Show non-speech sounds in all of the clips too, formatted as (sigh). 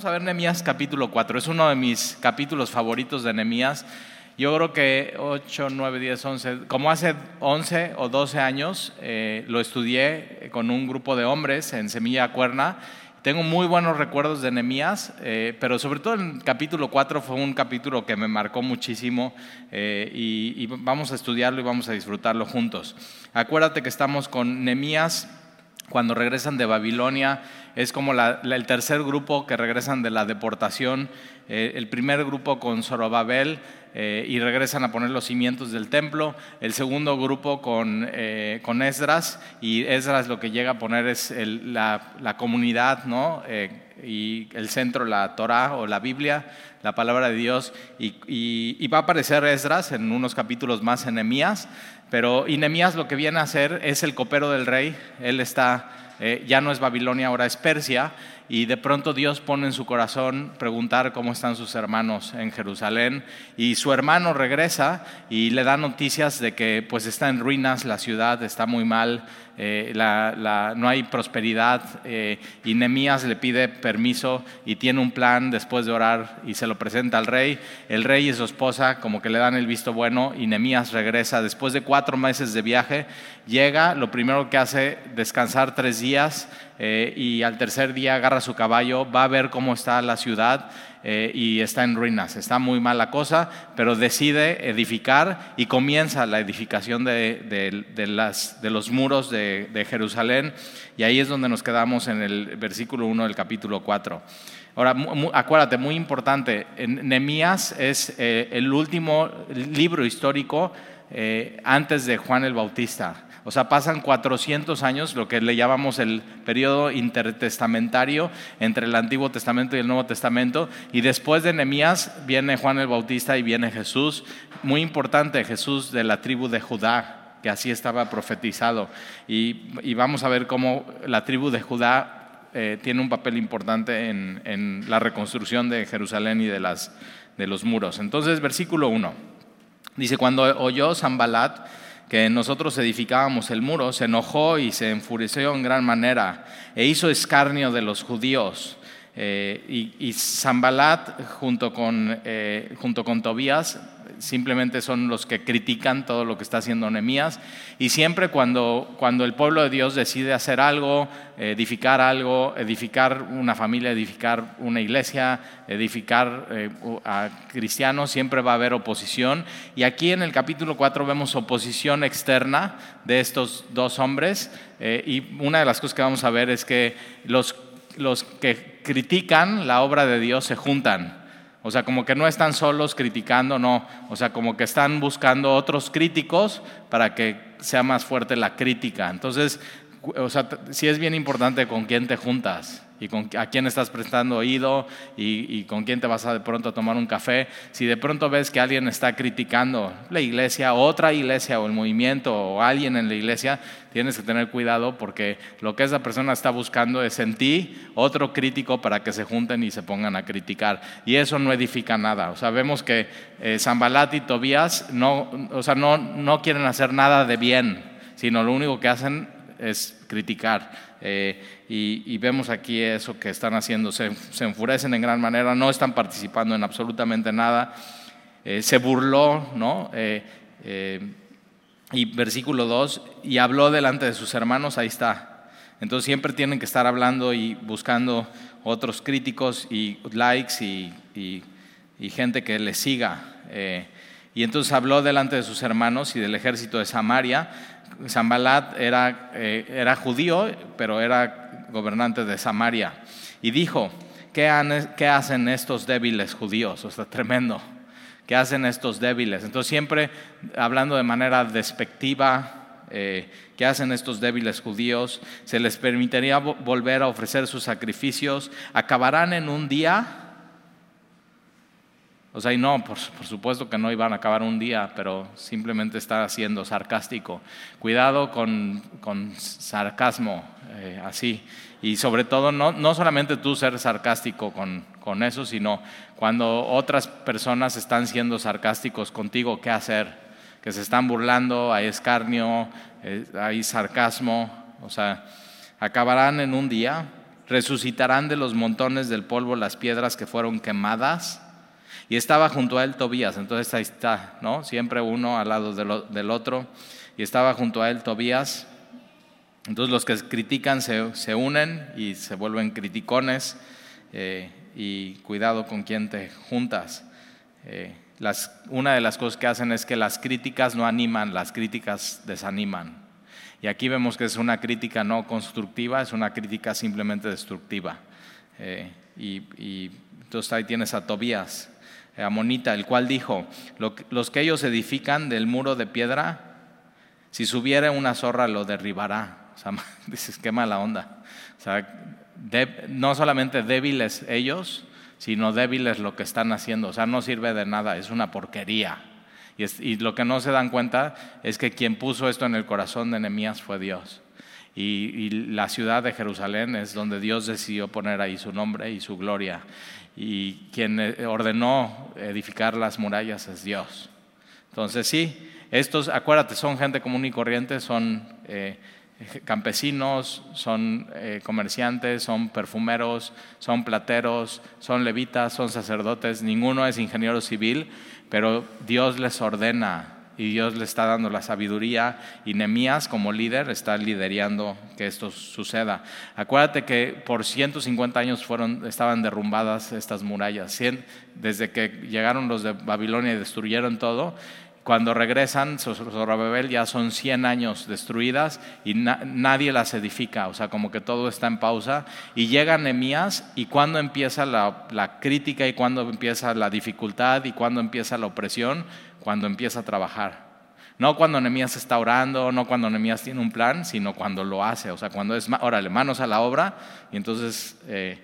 Vamos a ver Nehemías capítulo 4. Es uno de mis capítulos favoritos de Nehemías. Yo creo que 8, 9, 10, 11, como hace 11 o 12 años, eh, lo estudié con un grupo de hombres en Semilla Cuerna. Tengo muy buenos recuerdos de Nehemías, eh, pero sobre todo el capítulo 4 fue un capítulo que me marcó muchísimo eh, y, y vamos a estudiarlo y vamos a disfrutarlo juntos. Acuérdate que estamos con Nehemías cuando regresan de Babilonia, es como el tercer grupo que regresan de la deportación, eh, el primer grupo con Zorobabel eh, y regresan a poner los cimientos del templo, el segundo grupo con, eh, con Esdras y Esdras lo que llega a poner es la, comunidad, ¿no? y el centro, la Torah o la Biblia, la palabra de Dios, y, va a aparecer Esdras en unos capítulos más en Nehemías, pero y Nehemías lo que viene a hacer es el copero del rey, él está, eh, ya no es Babilonia, ahora es Persia, y de pronto Dios pone en su corazón preguntar cómo están sus hermanos en Jerusalén. Y su hermano regresa y le da noticias de que pues está en ruinas la ciudad, está muy mal, eh, no hay prosperidad eh, y Nemías le pide permiso y tiene un plan después de orar y se lo presenta al rey. El rey y su esposa como que le dan el visto bueno y Nemías regresa después de cuatro meses de viaje, llega, lo primero que hace descansar tres días eh, y al tercer día agarra su caballo, va a ver cómo está la ciudad eh, y está en ruinas. Está muy mala cosa, pero decide edificar y comienza la edificación de, las, de los muros de, Jerusalén. Y ahí es donde nos quedamos en el versículo 1 del capítulo 4. Ahora, acuérdate, muy importante, Nehemías es eh, el último libro histórico eh, antes de Juan el Bautista. O sea, pasan 400 años, lo que le llamamos el periodo intertestamentario entre el Antiguo Testamento y el Nuevo Testamento. Y después de Nehemías viene Juan el Bautista y viene Jesús. Muy importante, Jesús de la tribu de Judá, que así estaba profetizado. Y, vamos a ver cómo la tribu de Judá eh, tiene un papel importante en, la reconstrucción de Jerusalén y de, las, de los muros. Entonces, versículo 1. Dice, cuando oyó Zambalat, que nosotros edificábamos el muro, se enojó y se enfureció en gran manera e hizo escarnio de los judíos. Eh, y, y Zambalat junto con, eh, junto con Tobías simplemente son los que critican todo lo que está haciendo Nehemías. Y siempre cuando, cuando el pueblo de Dios decide hacer algo, edificar algo, edificar una familia, edificar una iglesia, edificar eh, a cristianos, siempre va a haber oposición. Y aquí en el capítulo 4 vemos oposición externa de estos dos hombres. Eh, y una de las cosas que vamos a ver es que los, los que critican la obra de Dios se juntan. O sea, como que no están solos criticando, no. O sea, como que están buscando otros críticos para que sea más fuerte la crítica. Entonces, o sea, sí es bien importante con quién te juntas y con, a quién estás prestando oído y, con quién te vas a de pronto a tomar un café. Si de pronto ves que alguien está criticando la iglesia, otra iglesia o el movimiento o alguien en la iglesia, tienes que tener cuidado porque lo que esa persona está buscando es en ti otro crítico para que se junten y se pongan a criticar. Y eso no edifica nada. O sea, vemos que eh, Zambalat y Tobías no, o sea, no, no quieren hacer nada de bien, sino lo único que hacen es criticar. Eh, y, vemos aquí eso que están haciendo. Se, enfurecen en gran manera, no están participando en absolutamente nada. Eh, se burló, ¿no? Eh, y versículo 2, y habló delante de sus hermanos, ahí está. Entonces siempre tienen que estar hablando y buscando otros críticos y likes y, y gente que les siga. Y entonces habló delante de sus hermanos y del ejército de Samaria Zambalat era, eh, era judío, pero era gobernante de Samaria. Y dijo, ¿qué, hacen estos débiles judíos? O sea, tremendo. ¿Qué hacen estos débiles? Entonces siempre hablando de manera despectiva, eh, ¿qué hacen estos débiles judíos? ¿Se les permitiría volver a ofrecer sus sacrificios? ¿Acabarán en un día? O sea, y no, por, supuesto que no iban a acabar un día, pero simplemente está siendo sarcástico. Cuidado con, sarcasmo, eh, así. Y sobre todo, no, no, solamente tú ser sarcástico con, con, eso, sino cuando otras personas están siendo sarcásticos contigo, ¿qué hacer? Que se están burlando, hay escarnio, eh, hay sarcasmo, o sea, acabarán en un día. resucitarán de los montones del polvo las piedras que fueron quemadas. Y estaba junto a él Tobías, entonces ahí está, ¿no? Siempre uno al lado del otro. Y estaba junto a él Tobías. Entonces los que critican se, unen y se vuelven criticones. Eh, y cuidado con quién te juntas. Eh, una de las cosas que hacen es que las críticas no animan, las críticas desaniman. Y aquí vemos que es una crítica no constructiva, es una crítica simplemente destructiva. Eh, y, entonces ahí tienes a Tobías, a Monita, el cual dijo, los que ellos edifican del muro de piedra, si subiera una zorra lo derribará. O sea, (laughs) dices, qué mala onda. O sea, no solamente débiles ellos, sino débiles lo que están haciendo. O sea, no sirve de nada, es una porquería. Y, lo que no se dan cuenta es que quien puso esto en el corazón de Nehemías fue Dios. Y, la ciudad de Jerusalén es donde Dios decidió poner ahí su nombre y su gloria. Y quien eh, ordenó edificar las murallas es Dios. Entonces sí, estos, acuérdate, son gente común y corriente, son eh, campesinos, son eh, comerciantes, son perfumeros, son plateros, son levitas, son sacerdotes, ninguno es ingeniero civil, pero Dios les ordena y Dios le está dando la sabiduría y Nemías como líder está liderando que esto suceda. Acuérdate que por 150 años fueron, estaban derrumbadas estas murallas. Desde que llegaron los de Babilonia y destruyeron todo, cuando regresan, Zorobabel ya son 100 años destruidas y nadie las edifica, o sea, como que todo está en pausa. Y llega Nehemías y cuando empieza la, la crítica y cuando empieza la dificultad y cuando empieza la opresión, cuando empieza a trabajar. No cuando Nehemías está orando, no cuando Nehemías tiene un plan, sino cuando lo hace, o sea, cuando es, órale, manos a la obra y entonces... Eh,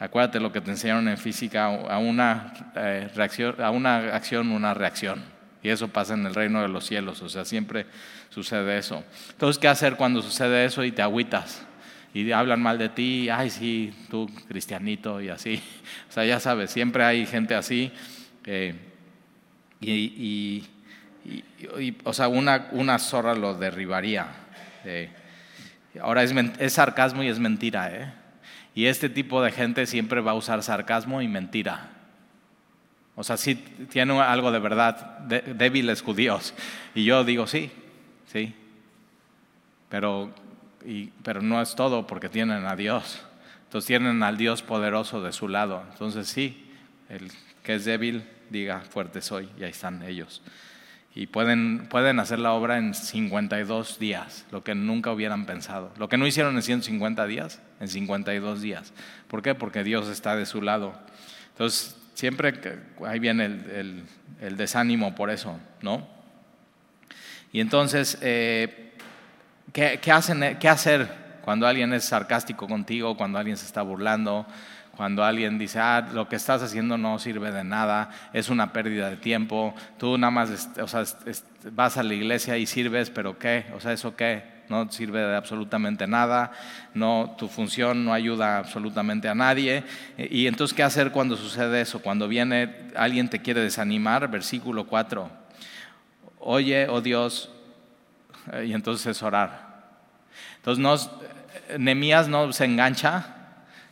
acuérdate lo que te enseñaron en física, a una, eh, reacción, a una acción, una reacción. Y eso pasa en el reino de los cielos, o sea, siempre sucede eso. Entonces, ¿qué hacer cuando sucede eso y te agüitas? Y hablan mal de ti, ay, sí, tú cristianito y así. (laughs) O sea, ya sabes, siempre hay gente así. Eh, y, o sea, una, zorra lo derribaría. Eh, ahora es, es, sarcasmo y es mentira, ¿eh? Y este tipo de gente siempre va a usar sarcasmo y mentira. O sea, sí tiene algo de verdad, débiles judíos. Y yo digo, sí, sí. Pero, pero no es todo porque tienen a Dios. Entonces tienen al Dios poderoso de su lado. Entonces sí, el que es débil diga, fuerte soy. Y ahí están ellos. Y pueden, pueden hacer la obra en 52 días, lo que nunca hubieran pensado. Lo que no hicieron en 150 días, en 52 días. ¿Por qué? Porque Dios está de su lado. Entonces, Siempre ahí viene el, desánimo por eso, ¿no? Y entonces, eh, ¿qué, hacen, ¿qué hacer cuando alguien es sarcástico contigo, cuando alguien se está burlando? cuando alguien dice, ah, lo que estás haciendo no sirve de nada, es una pérdida de tiempo, tú nada más o sea, vas a la iglesia y sirves, pero ¿qué? O sea, ¿eso qué? No sirve de absolutamente nada, no, tu función no ayuda absolutamente a nadie. Y entonces, ¿qué hacer cuando sucede eso? Cuando viene alguien te quiere desanimar, versículo 4, oye, oh Dios, y entonces es orar. Entonces, no, Nemías no se engancha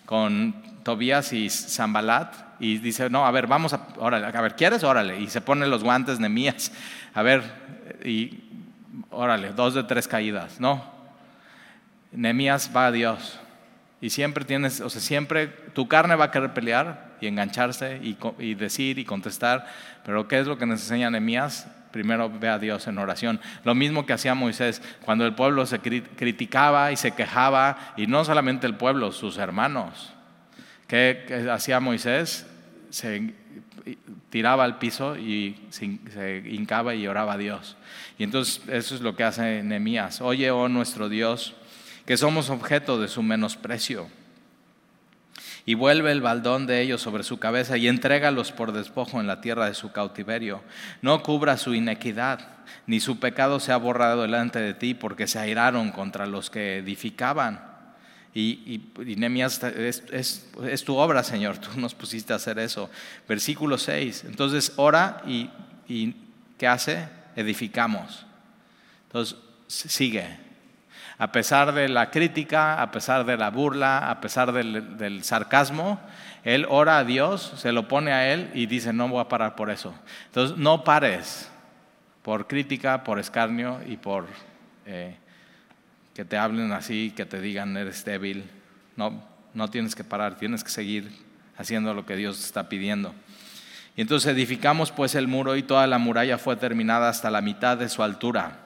con Tobías y Zambalat y dice, no, a ver, vamos a, órale, a ver, ¿quieres? Órale. Y se pone los guantes Nemías, a ver, y órale, dos de tres caídas. No. Nemías va a Dios. Y siempre tienes, o sea, siempre tu carne va a querer pelear y engancharse y, decir y contestar. Pero ¿qué es lo que nos enseña Nemías? Primero ve a Dios en oración. Lo mismo que hacía Moisés cuando el pueblo se criticaba y se quejaba, y no solamente el pueblo, sus hermanos. ¿Qué, hacía Moisés? Se tiraba al piso y se hincaba y oraba a Dios. Y entonces eso es lo que hace Nehemías. Oye, oh nuestro Dios, que somos objeto de su menosprecio. Y vuelve el baldón de ellos sobre su cabeza y entrégalos por despojo en la tierra de su cautiverio. No cubra su inequidad, ni su pecado se ha borrado delante de ti, porque se airaron contra los que edificaban. Y, y, es, tu obra, Señor, tú nos pusiste a hacer eso. Versículo 6. Entonces ora y, y ¿qué hace? edificamos. Entonces, sigue. A pesar de la crítica, a pesar de la burla, a pesar del, sarcasmo, él ora a Dios, se lo pone a él y dice, no voy a parar por eso. Entonces, no pares por crítica, por escarnio y por eh, que te hablen así, que te digan eres débil. No, no tienes que parar, tienes que seguir haciendo lo que Dios está pidiendo. Y entonces edificamos pues el muro y toda la muralla fue terminada hasta la mitad de su altura,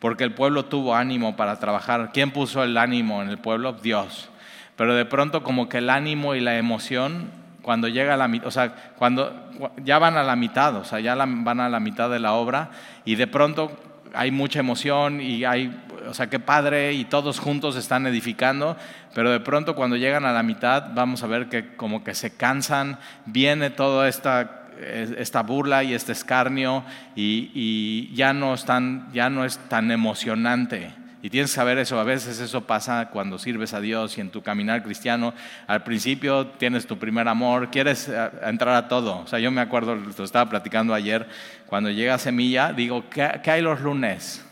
porque el pueblo tuvo ánimo para trabajar. ¿Quién puso el ánimo en el pueblo? Dios. Pero de pronto como que el ánimo y la emoción, cuando llega a la mitad, o sea, cuando ya van a la mitad, o sea, ya van a la mitad de la obra, y de pronto hay mucha emoción y hay, o sea, qué padre y todos juntos están edificando, pero de pronto cuando llegan a la mitad vamos a ver que como que se cansan, viene toda esta, esta burla y este escarnio y, ya, no están, ya no es tan emocionante. Y tienes que saber eso, a veces eso pasa cuando sirves a Dios y en tu caminar cristiano, al principio tienes tu primer amor, quieres eh, entrar a todo. O sea, yo me acuerdo, lo estaba platicando ayer, cuando llega Semilla, digo, ¿qué, ¿qué hay los lunes?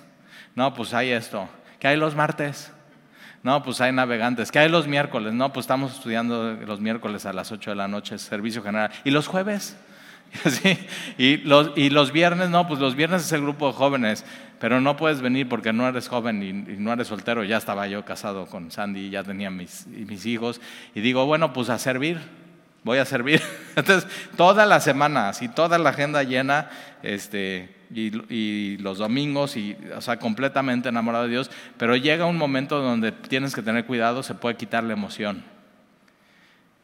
No, pues hay esto. ¿Qué hay los martes? No, pues hay navegantes. ¿Qué hay los miércoles? No, pues estamos estudiando los miércoles a las 8 de la noche, servicio general. ¿Y los jueves? (laughs) Y, los, y los viernes, no, pues los viernes es el grupo de jóvenes, pero no puedes venir porque no eres joven y, no eres soltero. Ya estaba yo casado con Sandy, ya tenía mis, mis hijos. Y digo, bueno, pues a servir, voy a servir. (laughs) Entonces, toda la semana, así toda la agenda llena, este, y, los domingos, y, o sea, completamente enamorado de Dios, pero llega un momento donde tienes que tener cuidado, se puede quitar la emoción.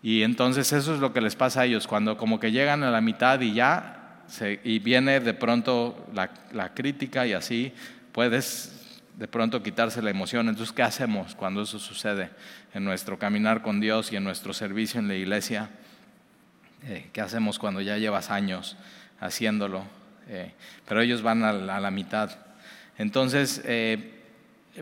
Y entonces eso es lo que les pasa a ellos, cuando como que llegan a la mitad y ya, y viene de pronto la, crítica y así, puedes de pronto quitarse la emoción. Entonces, ¿qué hacemos cuando eso sucede en nuestro caminar con Dios y en nuestro servicio en la iglesia? Eh, ¿Qué hacemos cuando ya llevas años haciéndolo? Eh, pero ellos van a la, mitad. Entonces, eh,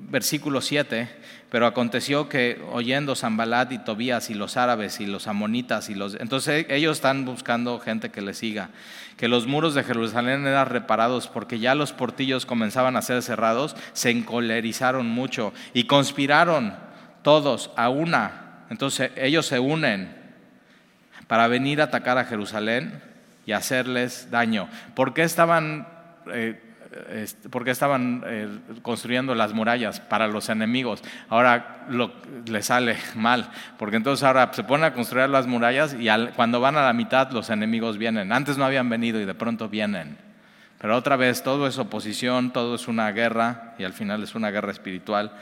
versículo 7, pero aconteció que oyendo Zambalat y Tobías y los árabes y los amonitas y los... Entonces ellos están buscando gente que les siga, que los muros de Jerusalén eran reparados porque ya los portillos comenzaban a ser cerrados, se encolerizaron mucho y conspiraron todos a una. Entonces ellos se unen para venir a atacar a Jerusalén y hacerles daño. ¿Por qué estaban... Eh, estaban eh, construyendo las murallas para los enemigos. Ahora lo, le sale (laughs) mal, porque entonces ahora se ponen a construir las murallas y cuando van a la mitad los enemigos vienen. Antes no habían venido y de pronto vienen. Pero otra vez todo es oposición, todo es una guerra y al final es una guerra espiritual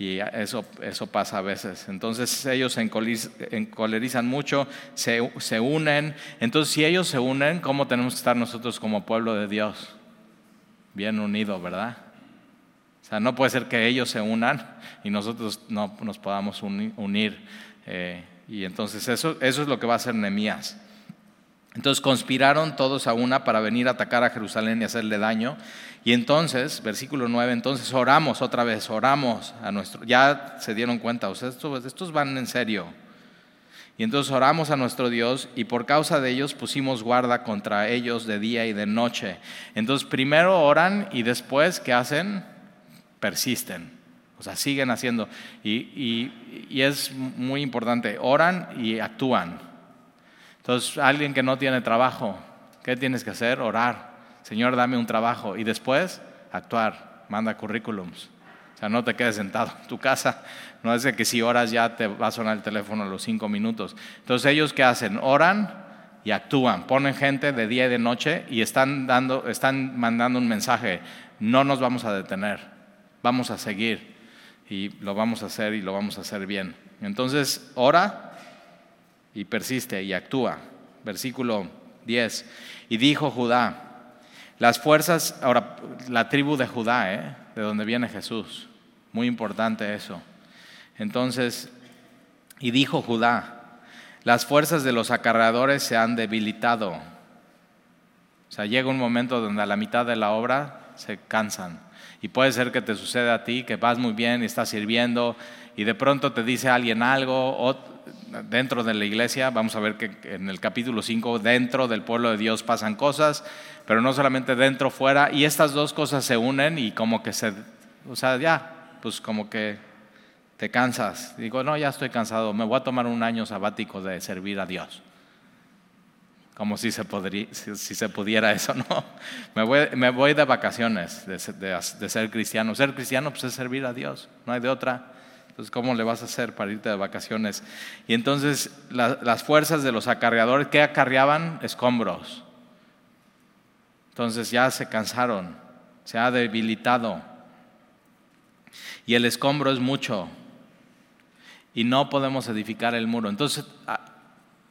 y eso, eso pasa a veces. Entonces ellos se encolerizan mucho, se, se unen. Entonces si ellos se unen, ¿cómo tenemos que estar nosotros como pueblo de Dios? bien unido, ¿verdad? O sea, no puede ser que ellos se unan y nosotros no nos podamos unir. Eh, y entonces eso, eso es lo que va a hacer Nehemías. Entonces conspiraron todos a una para venir a atacar a Jerusalén y hacerle daño. Y entonces, versículo 9, entonces oramos otra vez, oramos a nuestro, ya se dieron cuenta, o sea, estos, estos van en serio. Y entonces oramos a nuestro Dios y por causa de ellos pusimos guarda contra ellos de día y de noche. Entonces primero oran y después, ¿qué hacen? Persisten. O sea, siguen haciendo. Y, y es muy importante, oran y actúan. Entonces, alguien que no tiene trabajo, ¿qué tienes que hacer? Orar. Señor, dame un trabajo. Y después, actuar. Manda currículums. O sea, no te quedes sentado en tu casa. No es de que si oras ya te va a sonar el teléfono a los cinco minutos. Entonces, ¿ellos qué hacen? Oran y actúan. Ponen gente de día y de noche y están, dando, están mandando un mensaje. No nos vamos a detener. Vamos a seguir. Y lo vamos a hacer y lo vamos a hacer bien. Entonces, ora y persiste y actúa. Versículo 10. Y dijo Judá, las fuerzas, ahora la tribu de Judá, ¿eh? de donde viene Jesús, muy importante eso. Entonces, y dijo Judá, las fuerzas de los acarreadores se han debilitado. O sea, llega un momento donde a la mitad de la obra se cansan. Y puede ser que te suceda a ti, que vas muy bien y estás sirviendo y de pronto te dice alguien algo, o dentro de la iglesia, vamos a ver que en el capítulo 5, dentro del pueblo de Dios pasan cosas, pero no solamente dentro, fuera, y estas dos cosas se unen y como que se, o sea, ya, pues como que te cansas. Digo, no, ya estoy cansado, me voy a tomar un año sabático de servir a Dios. Como si se, podría, si, se pudiera eso, (laughs) ¿no? Me voy, me voy de vacaciones de, de, ser cristiano. Ser cristiano pues es servir a Dios, no hay de otra. Entonces, ¿cómo le vas a hacer para irte de vacaciones? Y entonces las fuerzas de los acarreadores, ¿qué acarreaban? Escombros. Entonces ya se cansaron, se ha debilitado. Y el escombro es mucho. Y no podemos edificar el muro. Entonces,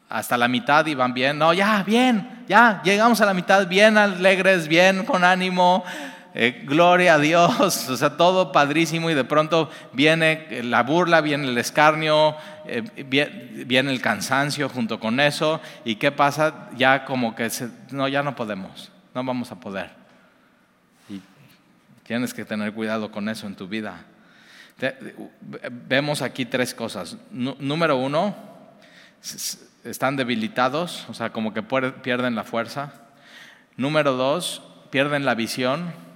hasta la mitad iban bien. No, ya, bien, ya, llegamos a la mitad bien alegres, bien con ánimo. Eh, gloria a Dios, (laughs) o sea, todo padrísimo y de pronto viene la burla, viene el escarnio, eh, viene el cansancio junto con eso y qué pasa, ya como que no, ya no podemos, no vamos a poder. Y tienes que tener cuidado con eso en tu vida. vemos aquí tres cosas. número uno, están debilitados, o sea, como que pierden la fuerza. Número dos, pierden la visión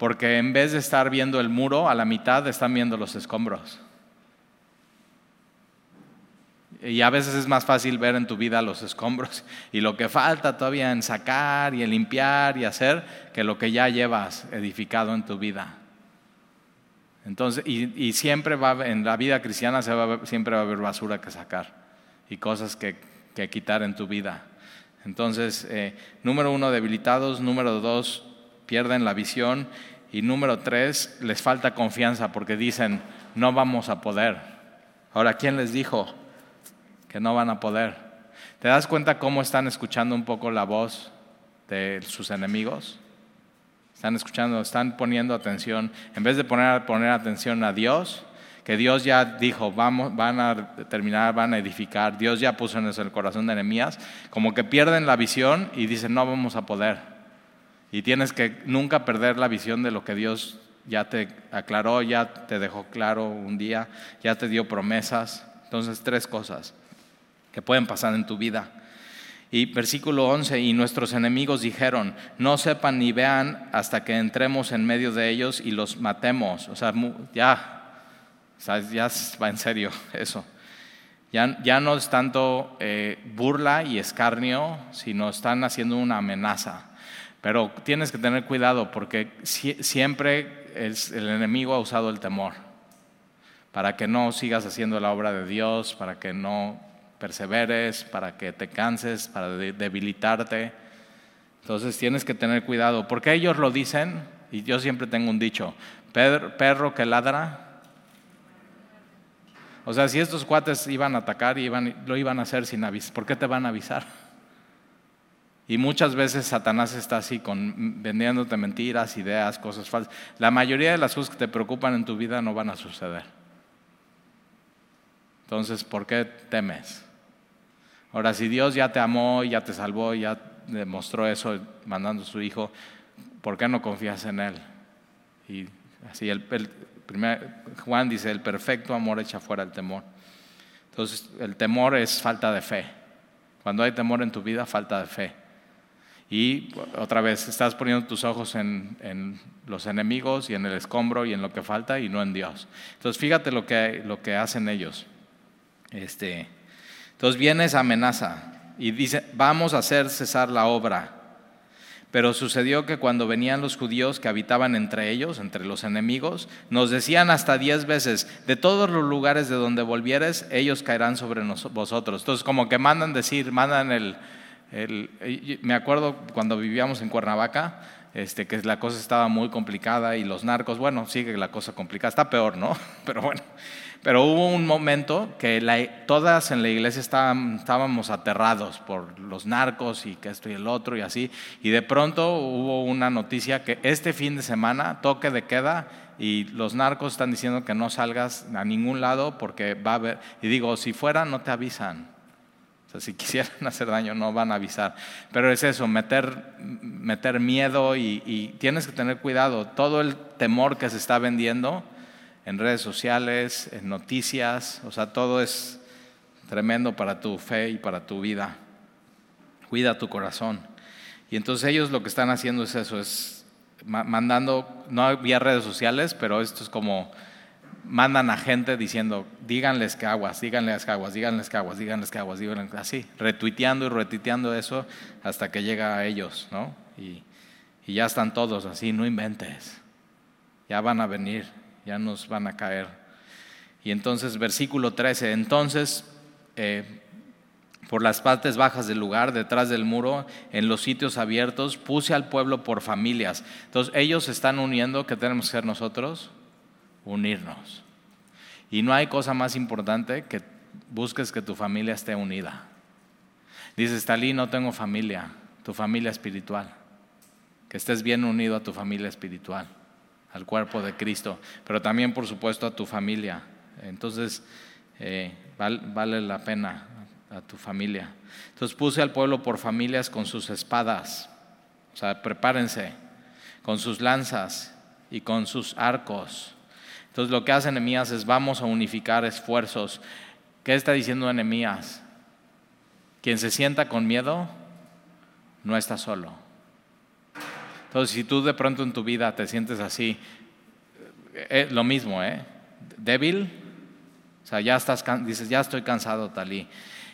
porque en vez de estar viendo el muro a la mitad, están viendo los escombros. Y a veces es más fácil ver en tu vida los escombros y lo que falta todavía en sacar y en limpiar y hacer que lo que ya llevas edificado en tu vida. Entonces, y, siempre va, en la vida cristiana siempre va a haber basura que sacar y cosas que, quitar en tu vida. Entonces, eh, número uno, debilitados. Número dos, pierden la visión. Y número tres, les falta confianza porque dicen, no vamos a poder. Ahora, ¿quién les dijo que no van a poder? ¿Te das cuenta cómo están escuchando un poco la voz de sus enemigos? Están escuchando, están poniendo atención, en vez de poner, poner atención a Dios, que Dios ya dijo, vamos, van a terminar, van a edificar, Dios ya puso en el corazón de Nehemías, como que pierden la visión y dicen, no vamos a poder. Y tienes que nunca perder la visión de lo que Dios ya te aclaró, ya te dejó claro un día, ya te dio promesas. Entonces, tres cosas que pueden pasar en tu vida. Y versículo 11, y nuestros enemigos dijeron, no sepan ni vean hasta que entremos en medio de ellos y los matemos. O sea, ya, ya va en serio (laughs) eso. Ya, ya no es tanto eh, burla y escarnio, sino están haciendo una amenaza. Pero tienes que tener cuidado porque siempre el enemigo ha usado el temor para que no sigas haciendo la obra de Dios, para que no perseveres, para que te canses, para debilitarte. Entonces tienes que tener cuidado, porque ellos lo dicen, y yo siempre tengo un dicho, perro que ladra. O sea, si estos cuates iban a atacar, y lo iban a hacer sin avisar, ¿por qué te van a avisar? Y muchas veces Satanás está así, vendiéndote mentiras, ideas, cosas falsas. La mayoría de las cosas que te preocupan en tu vida no van a suceder. Entonces, ¿por qué temes? Ahora, si Dios ya te amó, ya te salvó, ya demostró eso mandando a su Hijo, ¿por qué no confías en Él? Y así el, primer, Juan dice, el perfecto amor echa fuera el temor. Entonces, el temor es falta de fe. Cuando hay temor en tu vida, falta de fe. Y otra vez, estás poniendo tus ojos en, los enemigos y en el escombro y en lo que falta y no en Dios. Entonces, fíjate lo que, lo que hacen ellos. Este, entonces viene esa amenaza y dice, vamos a hacer cesar la obra. Pero sucedió que cuando venían los judíos que habitaban entre ellos, entre los enemigos, nos decían hasta diez veces, de todos los lugares de donde volvieres, ellos caerán sobre vosotros. Entonces como que mandan decir, mandan el, me acuerdo cuando vivíamos en Cuernavaca, este, que la cosa estaba muy complicada y los narcos, bueno, sigue la cosa complicada, está peor, ¿no? (laughs) Pero bueno, pero hubo un momento que todas en la iglesia estábamos aterrados por los narcos y que esto y el otro y así, y de pronto hubo una noticia que este fin de semana, toque de queda, y los narcos están diciendo que no salgas a ningún lado porque va a haber, y digo, si fuera no te avisan. O sea, si (laughs) quisieran hacer daño, no van a avisar. Pero es eso, meter, meter miedo y, tienes que tener cuidado. Todo el temor que se está vendiendo en redes sociales, en noticias, o sea, todo es tremendo para tu fe y para tu vida. Cuida tu corazón. Y entonces ellos lo que están haciendo es eso, es mandando, no había redes sociales, pero esto es como mandan a gente diciendo, díganles que aguas, díganles que aguas, díganles que aguas, díganles que aguas, díganles así, retuiteando y retuiteando eso hasta que llega a ellos, ¿no? Y, ya están todos así, no inventes, ya van a venir, ya nos van a caer. Y entonces, versículo 13, entonces, eh, por las partes bajas del lugar, detrás del muro, en los sitios abiertos, puse al pueblo por familias. Entonces, ellos se están uniendo, ¿qué tenemos que hacer nosotros? Unirnos. Y no hay cosa más importante que busques que tu familia esté unida. Dices, Talí, no tengo familia, tu familia espiritual. Que estés bien unido a tu familia espiritual, al cuerpo de Cristo, pero también, por supuesto, a tu familia. Entonces, eh, vale la pena a tu familia. Entonces puse al pueblo por familias con sus espadas, o sea, prepárense, con sus lanzas y con sus arcos. Entonces lo que hace Nehemías es vamos a unificar esfuerzos. ¿Qué está diciendo Nehemías? Quien se sienta con miedo no está solo. Entonces si tú de pronto en tu vida te sientes así, es eh, lo mismo, ¿eh? Débil, o sea, ya estás, dices, ya estoy cansado, Talí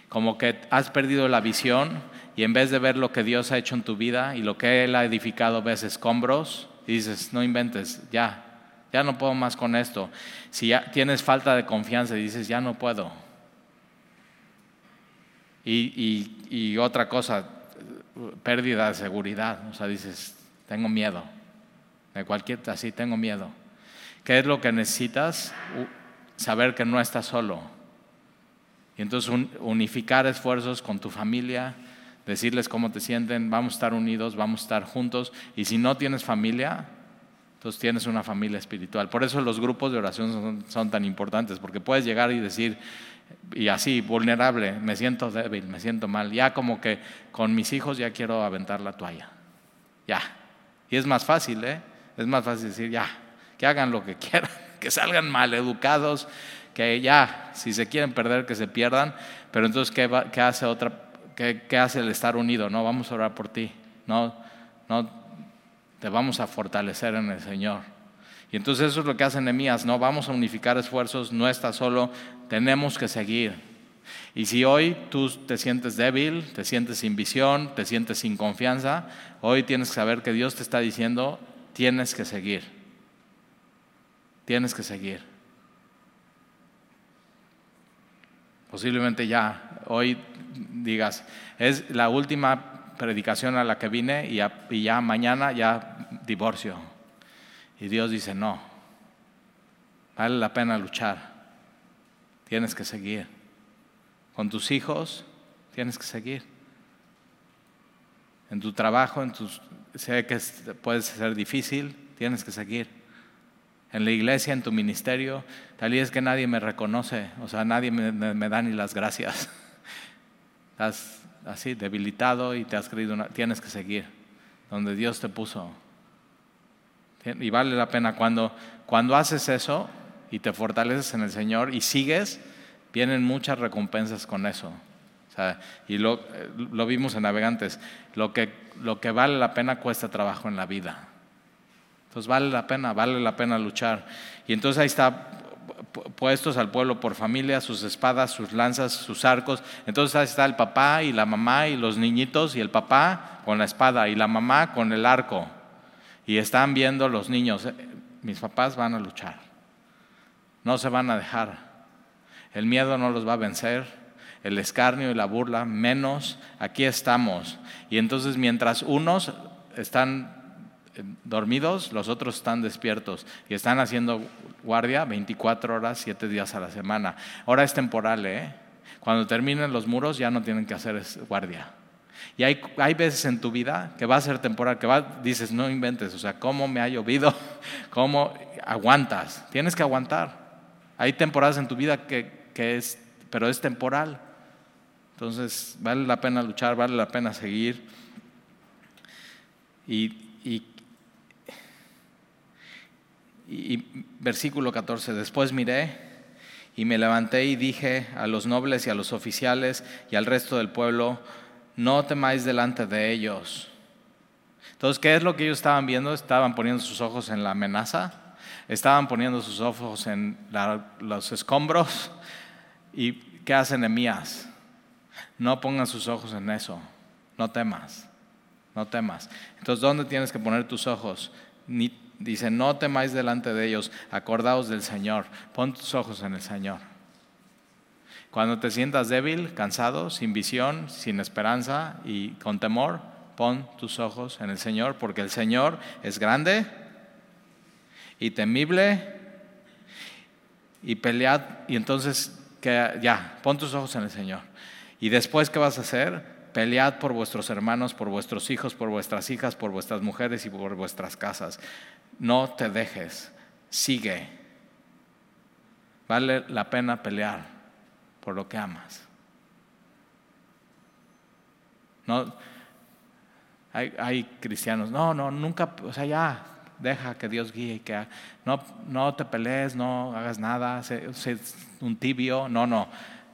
como que has perdido la visión y en vez de ver lo que Dios ha hecho en tu vida y lo que Él ha edificado ves escombros, dices, no inventes, ya, ya no puedo más con esto. Si tienes falta de confianza y dices, ya no puedo. Y, y otra cosa, pérdida de seguridad, o sea, dices, tengo miedo, de cualquier, así tengo miedo. ¿Qué es lo que necesitas? Saber que no estás solo y entonces unificar esfuerzos con tu familia, decirles cómo te sienten, vamos a estar unidos, vamos a estar juntos. Y si no tienes familia, entonces tienes una familia espiritual. Por eso los grupos de oración son, tan importantes, porque puedes llegar y decir, y así, vulnerable, me siento débil, me siento mal. Ya como que con mis hijos ya quiero aventar la toalla. Ya. Y es más fácil, ¿eh? Es más fácil decir, ya, que hagan lo que (laughs) quieran, que salgan mal educados, que ya, si se quieren perder, que se pierdan, pero entonces, ¿qué, hace otra? ¿Qué, hace el estar unido? No, vamos a orar por ti, no, no, te vamos a fortalecer en el Señor. Y entonces eso es lo que hace Nehemías, no vamos a unificar esfuerzos, no estás solo, tenemos que seguir. Y si hoy tú te sientes débil, te sientes sin visión, te sientes sin confianza, hoy tienes que saber que Dios te está diciendo, tienes que seguir. Tienes que seguir. Posiblemente ya hoy digas, es la última predicación a la que vine y ya, mañana ya divorcio. Y Dios dice, no, vale la pena luchar, tienes que seguir. Con tus hijos tienes que seguir. En tu trabajo, en tus, sé que puede ser difícil, tienes que seguir en la iglesia, en tu ministerio, tal vez es que nadie me reconoce, o sea, nadie me, da ni las gracias. (laughs) así, debilitado y te has creído, tienes que seguir donde Dios te puso. Y vale la pena cuando, cuando haces eso y te fortaleces en el Señor y sigues, vienen muchas recompensas con eso. y lo, lo, vimos en Navegantes, lo que, lo que vale la pena cuesta trabajo en la vida. Entonces vale la pena, vale la pena luchar. Y entonces ahí está puestos al pueblo por familia, sus espadas, sus lanzas, sus arcos. Entonces ahí está el papá y la mamá y los niñitos y el papá con la espada y la mamá con el arco. Y están viendo los niños, eh, mis papás van a luchar. No se van a dejar. El miedo no los va a vencer, el escarnio y la burla menos. Aquí estamos. Y entonces mientras unos están dormidos, los otros están despiertos y están haciendo guardia 24 horas, 7 días a la semana. Ahora es temporal, ¿eh? Cuando terminen los muros ya no tienen que hacer guardia. Y hay, hay veces en tu vida que va a ser temporal, que va, dices, no inventes, o sea, ¿cómo me ha llovido? (laughs) ¿Cómo aguantas? Tienes que aguantar. Hay temporadas en tu vida que, que es, pero es temporal. Entonces, vale la pena luchar, vale la pena seguir. Y, y versículo 14, después miré y me levanté y dije a los nobles y a los oficiales y al resto del pueblo, no temáis delante de ellos. Entonces, ¿qué es lo que ellos estaban viendo? Estaban poniendo sus ojos en la amenaza. estaban poniendo sus ojos en los escombros y ¿qué hace Nehemías? No pongan sus ojos en eso, no temas, no temas. Entonces, ¿dónde tienes que poner tus ojos? Dice, no temáis delante de ellos, acordaos del Señor, pon tus ojos en el Señor. Cuando te sientas débil, cansado, sin visión, sin esperanza y con temor, pon tus ojos en el Señor, porque el Señor es grande y temible y pelead. Y entonces, que, ya, pon tus ojos en el Señor. Y después, ¿qué vas a hacer? Pelead por vuestros hermanos, por vuestros hijos, por vuestras hijas, por vuestras mujeres y por vuestras casas. No te dejes, sigue. Vale la pena pelear por lo que amas. No, hay, cristianos, no, no, nunca, o sea, ya, deja que Dios guíe, que no, no te pelees, no hagas nada, sé, un tibio, no, no,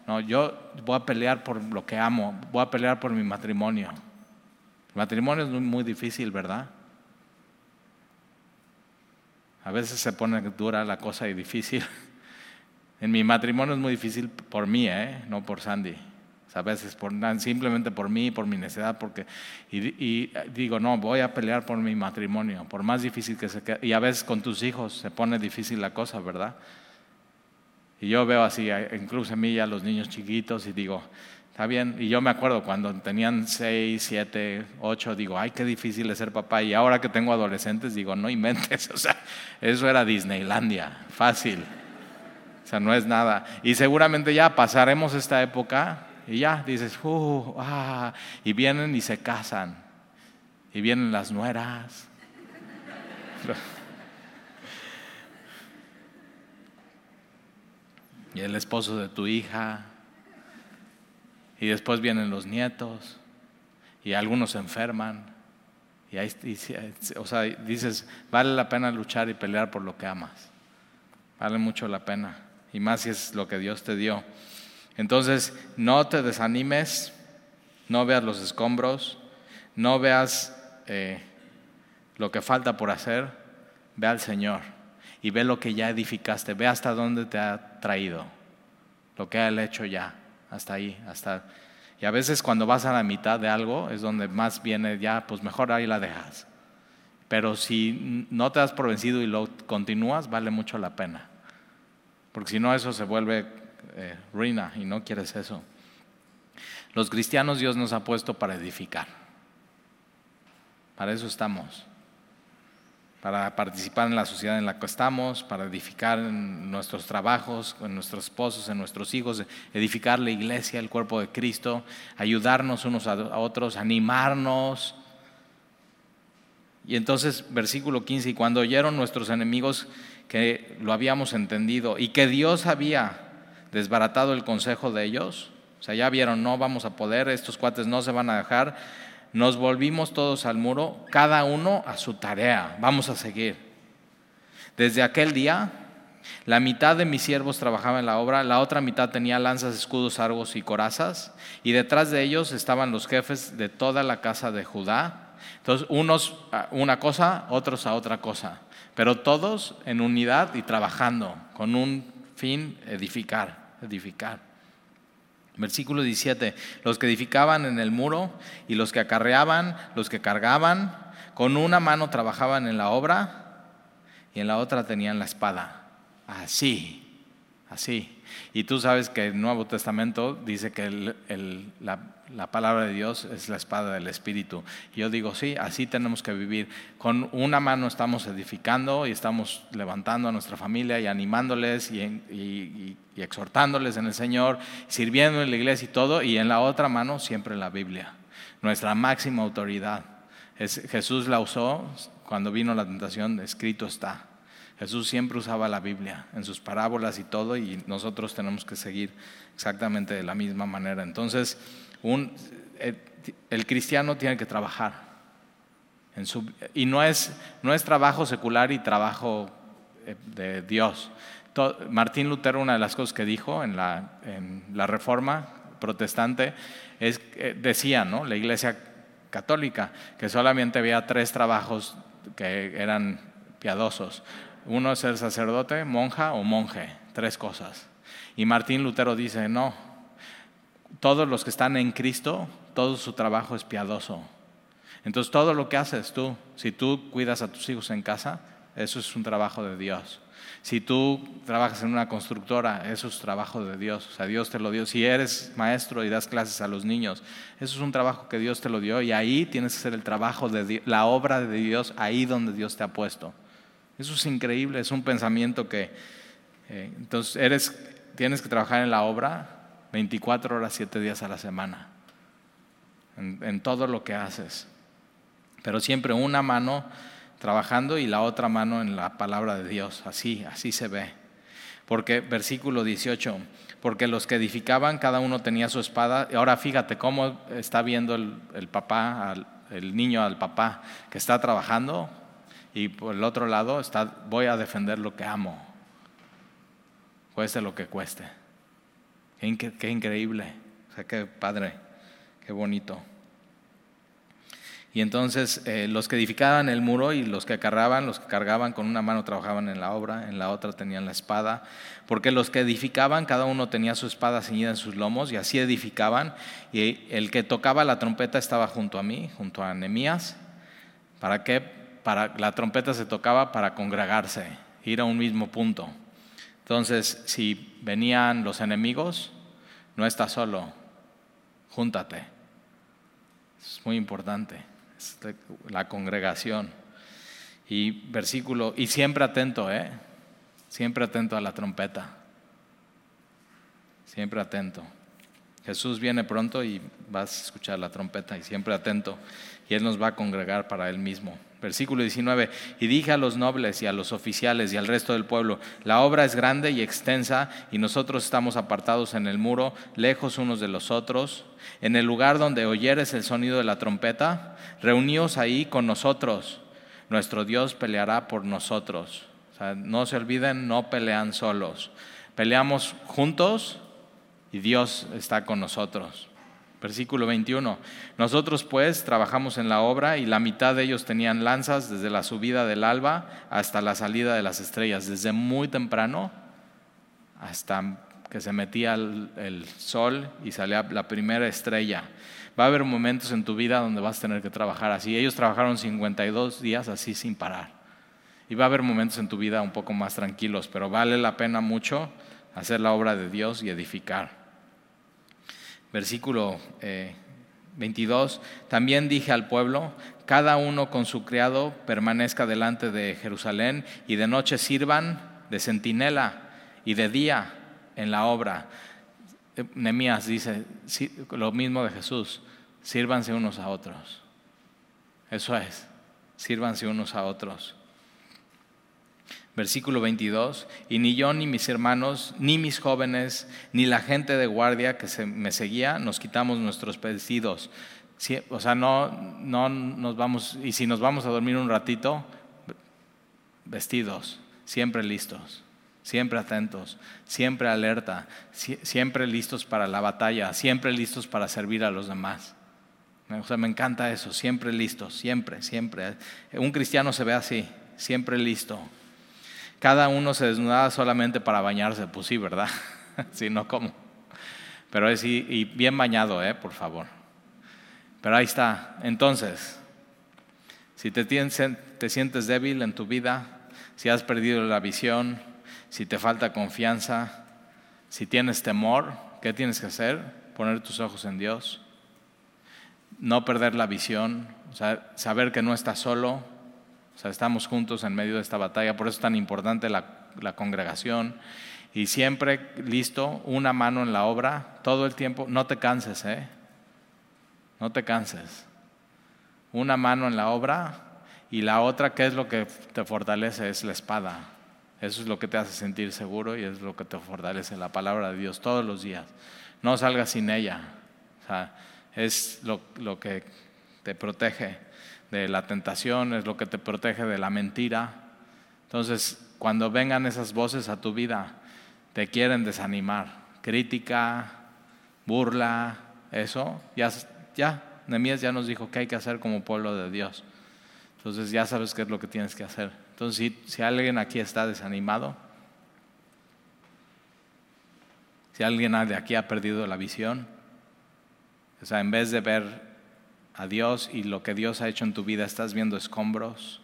no, yo voy a pelear por lo que amo, voy a pelear por mi matrimonio. El matrimonio es muy difícil, ¿verdad? A veces se pone dura la cosa y difícil. (laughs) En mi matrimonio es muy difícil por mí, ¿eh? no por Sandy. A veces por, simplemente por mí, por mi necesidad, porque y, digo, no, voy a pelear por mi matrimonio, por más difícil que sea. Y a veces con tus hijos se pone difícil la cosa, ¿verdad? Y yo veo así, incluso a mí a los niños chiquitos y digo, está bien. Y yo me acuerdo cuando tenían 6, 7, 8, digo, ay, qué difícil es ser papá. Y ahora que tengo adolescentes, digo, no inventes, (laughs) o sea, eso era Disneylandia, fácil sea, no es nada. Y seguramente ya pasaremos esta época y ya dices, uh, ah", y vienen y se casan. Y vienen las nueras. (laughs) y el esposo de tu hija. Y después vienen los nietos. Y algunos se enferman. Y ahí, o sea, dices, vale la pena luchar y pelear por lo que amas. Vale mucho la pena y más si es lo que Dios te dio. Entonces, no te desanimes, no veas los escombros, no veas eh, lo que falta por hacer, ve al Señor y ve lo que ya edificaste, ve hasta dónde te ha traído, lo que ha hecho ya, hasta ahí, hasta... Y a veces cuando vas a la mitad de algo es donde más viene ya, pues mejor ahí la dejas. Pero si no te has por vencido y lo continúas, vale mucho la pena. Porque si no, eso se vuelve eh, ruina y no quieres eso. Los cristianos Dios nos ha puesto para edificar. Para eso estamos. Para participar en la sociedad en la que estamos, para edificar nuestros trabajos, en nuestros esposos, en nuestros hijos, edificar la iglesia, el cuerpo de Cristo, ayudarnos unos a otros, animarnos. Y entonces, versículo 15, y cuando oyeron nuestros enemigos que lo habíamos entendido y que Dios había desbaratado el consejo de ellos, o sea, ya vieron, no vamos a poder, estos cuates no se van a dejar, nos volvimos todos al muro, cada uno a su tarea, vamos a seguir. Desde aquel día, la mitad de mis siervos trabajaba en la obra, la otra mitad tenía lanzas, escudos, argos y corazas, y detrás de ellos estaban los jefes de toda la casa de Judá. Entonces, unos a una cosa, otros a otra cosa pero todos en unidad y trabajando con un fin edificar, edificar. Versículo 17, los que edificaban en el muro y los que acarreaban, los que cargaban, con una mano trabajaban en la obra y en la otra tenían la espada. Así, así. Y tú sabes que el Nuevo Testamento dice que la, palabra de Dios es la espada del Espíritu. Yo digo, sí, así tenemos que vivir. Con una mano estamos edificando y estamos levantando a nuestra familia y animándoles y, exhortándoles en el Señor, sirviendo en la iglesia y todo. Y en la otra mano siempre la Biblia, nuestra máxima autoridad. Jesús la usó cuando vino la tentación, escrito está. Jesús siempre usaba la Biblia en sus parábolas y todo y nosotros tenemos que seguir exactamente de la misma manera. Entonces, eh, el, cristiano tiene que trabajar. Y no es, no es trabajo secular y trabajo eh, de Dios. Martín Lutero, una de las cosas que dijo en la, reforma protestante, es, eh, decía, ¿no? la iglesia católica, que solamente había tres trabajos que eran piadosos Uno es ser sacerdote, monja o monje, tres cosas. Y Martín Lutero dice, no, todos los que están en Cristo, todo su trabajo es piadoso. Entonces todo lo que haces tú, si tú cuidas a tus hijos en casa, eso es un trabajo de Dios. Si tú trabajas en una constructora, eso es trabajo de Dios. O sea, Dios te lo dio. Si eres maestro y das clases a los niños, eso es un trabajo que Dios te lo dio. Y ahí tienes que hacer el trabajo de la obra de Dios, ahí donde Dios te ha puesto. Eso es increíble, es un pensamiento que... Eh, entonces, eres, tienes que trabajar en la obra 24 horas, 7 días a la semana. en todo lo que haces. Pero siempre una mano trabajando y la otra mano en la palabra de Dios. Así, así se ve. Porque, versículo 18, porque los que edificaban, cada uno tenía su espada. Y ahora fíjate cómo está viendo el, papá, el niño al papá que está trabajando y por el otro lado está, voy a defender lo que amo, cueste lo que cueste. Qué, increíble, o sea, qué padre, qué bonito. Y entonces eh, los que edificaban el muro y los que cargaban, los que cargaban con una mano trabajaban en la obra, en la otra tenían la espada, porque los que edificaban, cada uno tenía su espada ceñida en sus lomos y así edificaban. Y el que tocaba la trompeta estaba junto a mí, junto a Nemías. ¿Para qué? Para, la trompeta se tocaba para congregarse, ir a un mismo punto. Entonces, si venían los enemigos, no estás solo, júntate. Es muy importante la congregación. Y versículo, y siempre atento, ¿eh? Siempre atento a la trompeta. Siempre atento. Jesús viene pronto y vas a escuchar la trompeta y siempre atento. Y Él nos va a congregar para Él mismo. Versículo 19, y dije a los nobles y a los oficiales y al resto del pueblo, la obra es grande y extensa y nosotros estamos apartados en el muro, lejos unos de los otros. En el lugar donde oyeres el sonido de la trompeta, reuníos ahí con nosotros. Nuestro Dios peleará por nosotros. no se olviden, no pelean solos. Peleamos juntos y Dios está con nosotros. Versículo 21. Nosotros pues trabajamos en la obra y la mitad de ellos tenían lanzas desde la subida del alba hasta la salida de las estrellas, desde muy temprano hasta que se metía el, sol y salía la primera estrella. Va a haber momentos en tu vida donde vas a tener que trabajar así. Ellos trabajaron 52 días así sin parar. Y va a haber momentos en tu vida un poco más tranquilos, pero vale la pena mucho hacer la obra de Dios y edificar versículo 22, eh, también dije al pueblo, cada uno con su criado permanezca delante de Jerusalén y de noche sirvan de centinela y de día en la obra. Eh, Nemías dice lo mismo de Jesús, sírvanse unos a otros. Eso es, sírvanse unos a otros. Versículo 22, y ni yo ni mis hermanos, ni mis jóvenes, ni la gente de guardia que se, me seguía, nos quitamos nuestros vestidos. o sea, no, no nos vamos, y si nos vamos a dormir un ratito, vestidos, siempre listos, siempre atentos, siempre alerta, siempre listos para la batalla, siempre listos para servir a los demás. O sea, me encanta eso, siempre listos, siempre, siempre. Un cristiano se ve así, siempre listo cada uno se desnudaba solamente para bañarse, pues sí, ¿verdad? (laughs) si no, ¿cómo? Pero es y, bien bañado, ¿eh? Por favor. Pero ahí está. Entonces, si te, te sientes débil en tu vida, si has perdido la visión, si te falta confianza, si tienes temor, ¿qué tienes que hacer? Poner tus ojos en Dios, no perder la visión, saber que no estás solo, o sea, estamos juntos en medio de esta batalla, por eso es tan importante la, congregación. Y siempre listo, una mano en la obra, todo el tiempo. No te canses, ¿eh? No te canses. Una mano en la obra y la otra, ¿qué es lo que te fortalece? Es la espada. Eso es lo que te hace sentir seguro y es lo que te fortalece la palabra de Dios todos los días. No salgas sin ella. O sea, es lo, lo que te protege de la tentación, es lo que te protege de la mentira. Entonces, cuando vengan esas voces a tu vida, te quieren desanimar, crítica, burla, eso, ya, ya, Nemías ya nos dijo qué hay que hacer como pueblo de Dios. Entonces ya sabes qué es lo que tienes que hacer. Entonces, si, si alguien aquí está desanimado, si alguien de aquí ha perdido la visión, o sea, en vez de ver a Dios y lo que Dios ha hecho en tu vida, estás viendo escombros.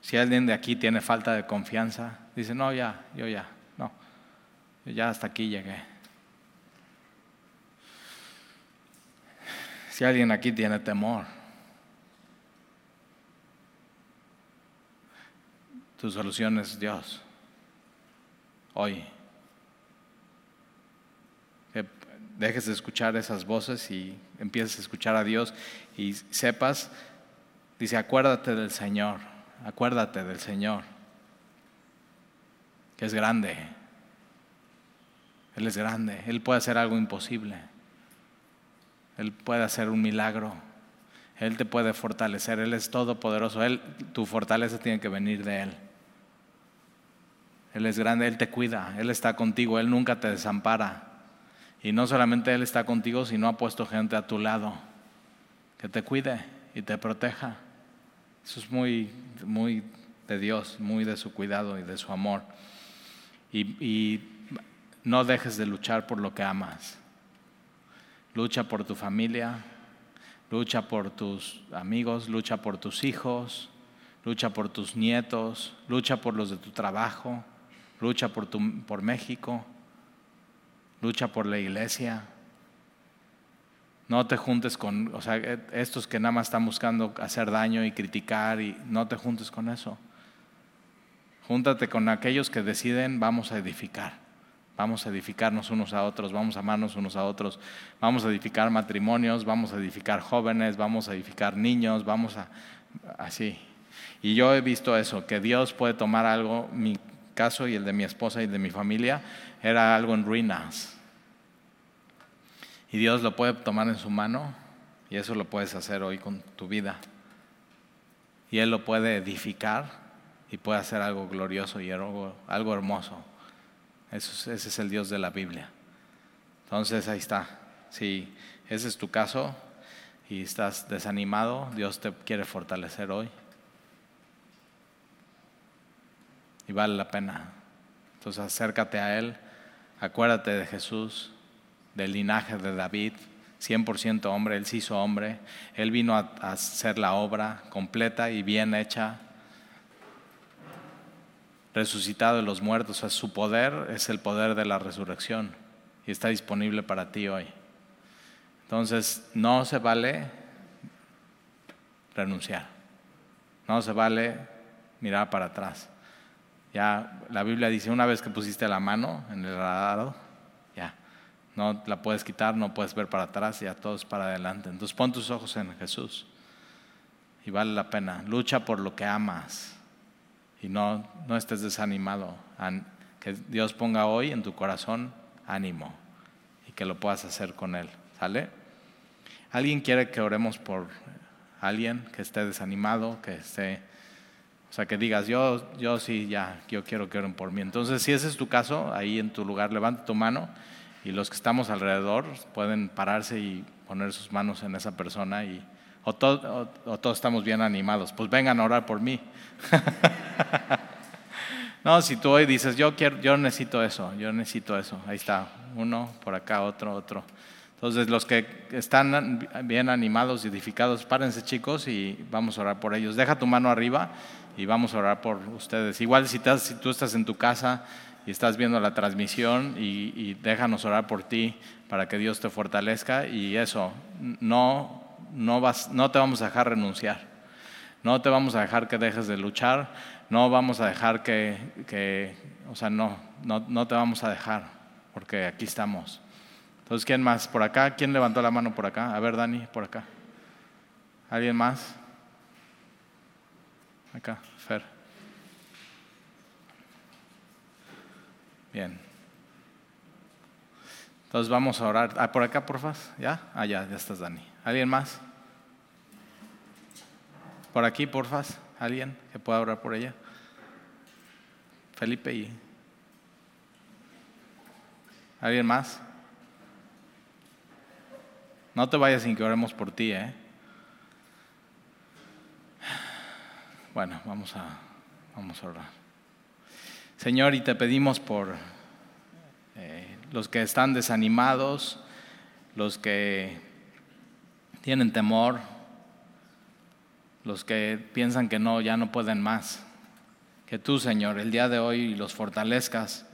Si alguien de aquí tiene falta de confianza, dice, no, ya, yo ya, no, yo ya hasta aquí llegué. Si alguien aquí tiene temor, tu solución es Dios. Hoy. Que dejes de escuchar esas voces y empieces a escuchar a Dios y sepas, dice, acuérdate del Señor, acuérdate del Señor, que es grande. Él es grande, Él puede hacer algo imposible. Él puede hacer un milagro. Él te puede fortalecer. Él es todopoderoso. Él, tu fortaleza tiene que venir de Él. Él es grande, Él te cuida, Él está contigo, Él nunca te desampara. Y no solamente Él está contigo, sino ha puesto gente a tu lado que te cuide y te proteja. Eso es muy, muy de Dios, muy de su cuidado y de su amor. Y, no dejes de luchar por lo que amas. Lucha por tu familia, lucha por tus amigos, lucha por tus hijos, lucha por tus nietos, lucha por los de tu trabajo, lucha por, por México, lucha por la iglesia. No te juntes con, o sea, estos que nada más están buscando hacer daño y criticar y no te juntes con eso. Júntate con aquellos que deciden vamos a edificar. Vamos a edificarnos unos a otros, vamos a amarnos unos a otros, vamos a edificar matrimonios, vamos a edificar jóvenes, vamos a edificar niños, vamos a... así. Y yo he visto eso, que Dios puede tomar algo, y el de mi esposa y de mi familia, era algo en ruinas. Y Dios lo puede tomar en su mano y eso lo puedes hacer hoy con tu vida. Y Él lo puede edificar y puede hacer algo glorioso y algo, hermoso ese es el Dios de la Biblia. Entonces ahí está. Si ese es tu caso y estás desanimado, Dios te quiere fortalecer hoy. Y vale la pena. Entonces acércate a Él, acuérdate de Jesús, del linaje de David, 100% hombre, Él se hizo hombre, Él vino a hacer la obra completa y bien hecha resucitado de los muertos. O su poder es el poder de la resurrección y está disponible para ti hoy. Entonces, no se vale renunciar. No se vale mirar para atrás. Ya la Biblia dice, una vez que pusiste la mano en el arado, ya, no la puedes quitar, no puedes ver para atrás, ya todo es para adelante. Entonces pon tus ojos en Jesús y vale la pena. Lucha por lo que amas y no, no estés desanimado. Que Dios ponga hoy en tu corazón ánimo y que lo puedas hacer con Él. ¿Sale? ¿Alguien quiere que oremos por alguien que esté desanimado, que esté... O sea, que digas, yo, yo sí, ya, yo quiero que oren por mí. Entonces, si ese es tu caso, ahí en tu lugar, levanta tu mano y los que estamos alrededor pueden pararse y poner sus manos en esa persona y o, todos estamos bien animados. Pues vengan a orar por mí. (laughs) no, si tú hoy dices, yo, quiero, yo necesito eso, yo necesito eso. Ahí está, uno, por acá, otro, otro. Entonces, los que están bien animados edificados, párense chicos y vamos a orar por ellos. Deja tu mano arriba y vamos a orar por ustedes. Igual si, tú estás en tu casa y estás viendo la transmisión y, déjanos orar por ti para que Dios te fortalezca y eso, no no, vas, no te vamos a dejar renunciar, no te vamos a dejar que dejes de luchar, no vamos a dejar que, o sea, no, no, no te vamos a dejar, porque aquí estamos. Entonces, ¿quién más? ¿Por acá? ¿Quién levantó la mano por acá? A ver, Dani, por acá. ¿Alguien más? Acá, Fer. Bien. Entonces vamos a orar. Ah, por acá, porfa. ¿Ya? Ah, ya, ya estás, Dani. ¿Alguien más? Por aquí, porfas. ¿Alguien que pueda orar por ella? Felipe y... ¿Alguien más? No te vayas sin que oremos por ti, ¿eh? Bueno, vamos a Vamos a orar. Señor, y te pedimos por eh, los que están desanimados, los que tienen temor, los que piensan que no, ya no pueden más. Que tú, Señor, el día de hoy los fortalezcas,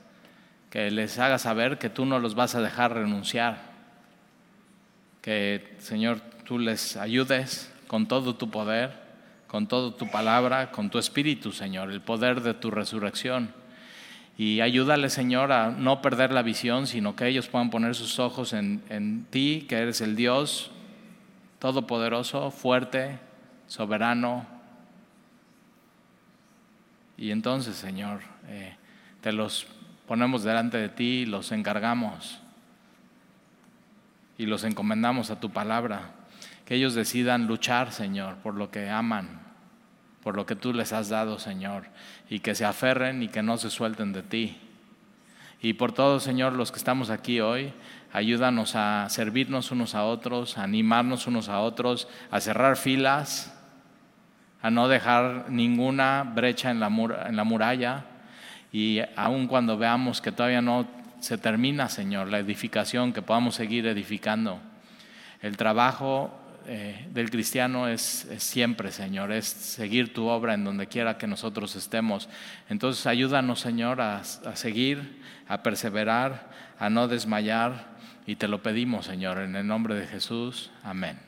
que les hagas saber que tú no los vas a dejar renunciar. Que, Señor, tú les ayudes con todo tu poder, con toda tu palabra, con tu espíritu, Señor, el poder de tu resurrección. Y ayúdale, Señor, a no perder la visión, sino que ellos puedan poner sus ojos en, en ti, que eres el Dios todopoderoso, fuerte, soberano. Y entonces, Señor, eh, te los ponemos delante de ti, los encargamos y los encomendamos a tu palabra. Que ellos decidan luchar, Señor, por lo que aman, por lo que tú les has dado, Señor, y que se aferren y que no se suelten de ti. Y por todo, Señor, los que estamos aquí hoy, ayúdanos a servirnos unos a otros, a animarnos unos a otros, a cerrar filas, a no dejar ninguna brecha en la, en la muralla. Y aun cuando veamos que todavía no se termina, Señor, la edificación, que podamos seguir edificando. El trabajo eh, del cristiano es, siempre, Señor, es seguir tu obra en donde quiera que nosotros estemos. Entonces ayúdanos, Señor, a, a seguir, a perseverar, a no desmayar. Y te lo pedimos, Señor, en el nombre de Jesús. Amén.